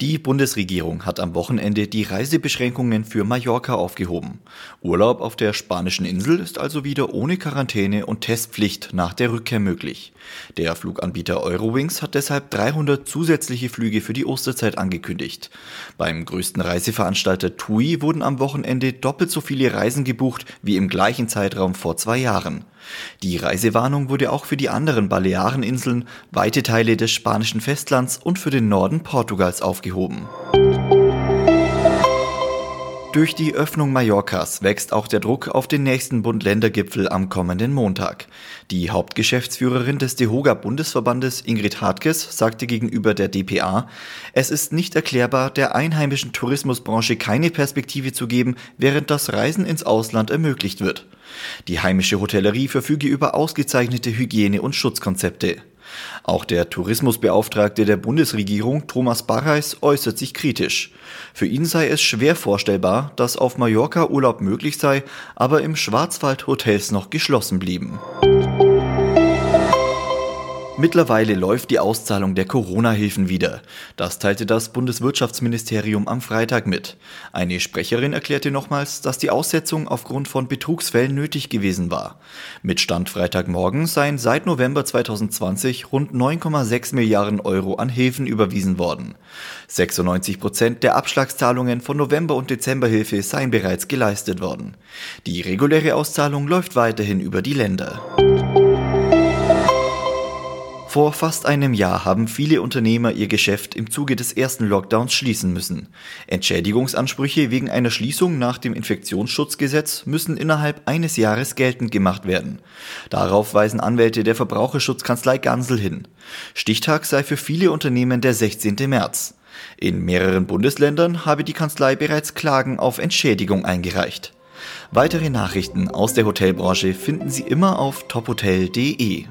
Die Bundesregierung hat am Wochenende die Reisebeschränkungen für Mallorca aufgehoben. Urlaub auf der spanischen Insel ist also wieder ohne Quarantäne und Testpflicht nach der Rückkehr möglich. Der Fluganbieter Eurowings hat deshalb 300 zusätzliche Flüge für die Osterzeit angekündigt. Beim größten Reiseveranstalter TUI wurden am Wochenende doppelt so viele Reisen gebucht wie im gleichen Zeitraum vor zwei Jahren. Die Reisewarnung wurde auch für die anderen Baleareninseln, weite Teile des spanischen Festlands und für den Norden Portugals aufgehoben. Durch die Öffnung Mallorcas wächst auch der Druck auf den nächsten Bund-Länder-Gipfel am kommenden Montag. Die Hauptgeschäftsführerin des DEHOGA-Bundesverbandes Ingrid Hartges sagte gegenüber der DPA, es ist nicht erklärbar, der einheimischen Tourismusbranche keine Perspektive zu geben, während das Reisen ins Ausland ermöglicht wird. Die heimische Hotellerie verfüge über ausgezeichnete Hygiene- und Schutzkonzepte. Auch der Tourismusbeauftragte der Bundesregierung Thomas Barreis äußert sich kritisch. Für ihn sei es schwer vorstellbar, dass auf Mallorca Urlaub möglich sei, aber im Schwarzwald Hotels noch geschlossen blieben. Mittlerweile läuft die Auszahlung der Corona-Hilfen wieder. Das teilte das Bundeswirtschaftsministerium am Freitag mit. Eine Sprecherin erklärte nochmals, dass die Aussetzung aufgrund von Betrugsfällen nötig gewesen war. Mit Stand Freitagmorgen seien seit November 2020 rund 9,6 Milliarden Euro an Hilfen überwiesen worden. 96 Prozent der Abschlagszahlungen von November- und Dezemberhilfe seien bereits geleistet worden. Die reguläre Auszahlung läuft weiterhin über die Länder. Vor fast einem Jahr haben viele Unternehmer ihr Geschäft im Zuge des ersten Lockdowns schließen müssen. Entschädigungsansprüche wegen einer Schließung nach dem Infektionsschutzgesetz müssen innerhalb eines Jahres geltend gemacht werden. Darauf weisen Anwälte der Verbraucherschutzkanzlei Gansel hin. Stichtag sei für viele Unternehmen der 16. März. In mehreren Bundesländern habe die Kanzlei bereits Klagen auf Entschädigung eingereicht. Weitere Nachrichten aus der Hotelbranche finden Sie immer auf tophotel.de.